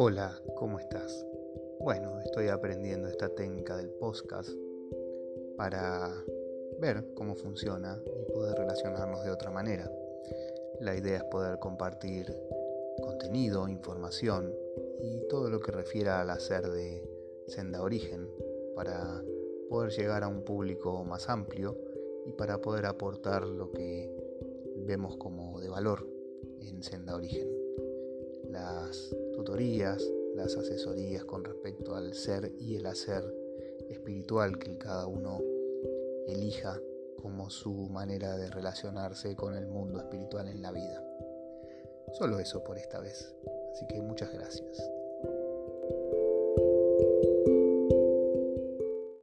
Hola, ¿cómo estás? Bueno, estoy aprendiendo esta técnica del podcast para ver cómo funciona y poder relacionarnos de otra manera. La idea es poder compartir contenido, información y todo lo que refiera al hacer de Senda Origen para poder llegar a un público más amplio y para poder aportar lo que vemos como de valor en Senda Origen. Las las asesorías con respecto al ser y el hacer espiritual que cada uno elija como su manera de relacionarse con el mundo espiritual en la vida. Solo eso por esta vez. Así que muchas gracias.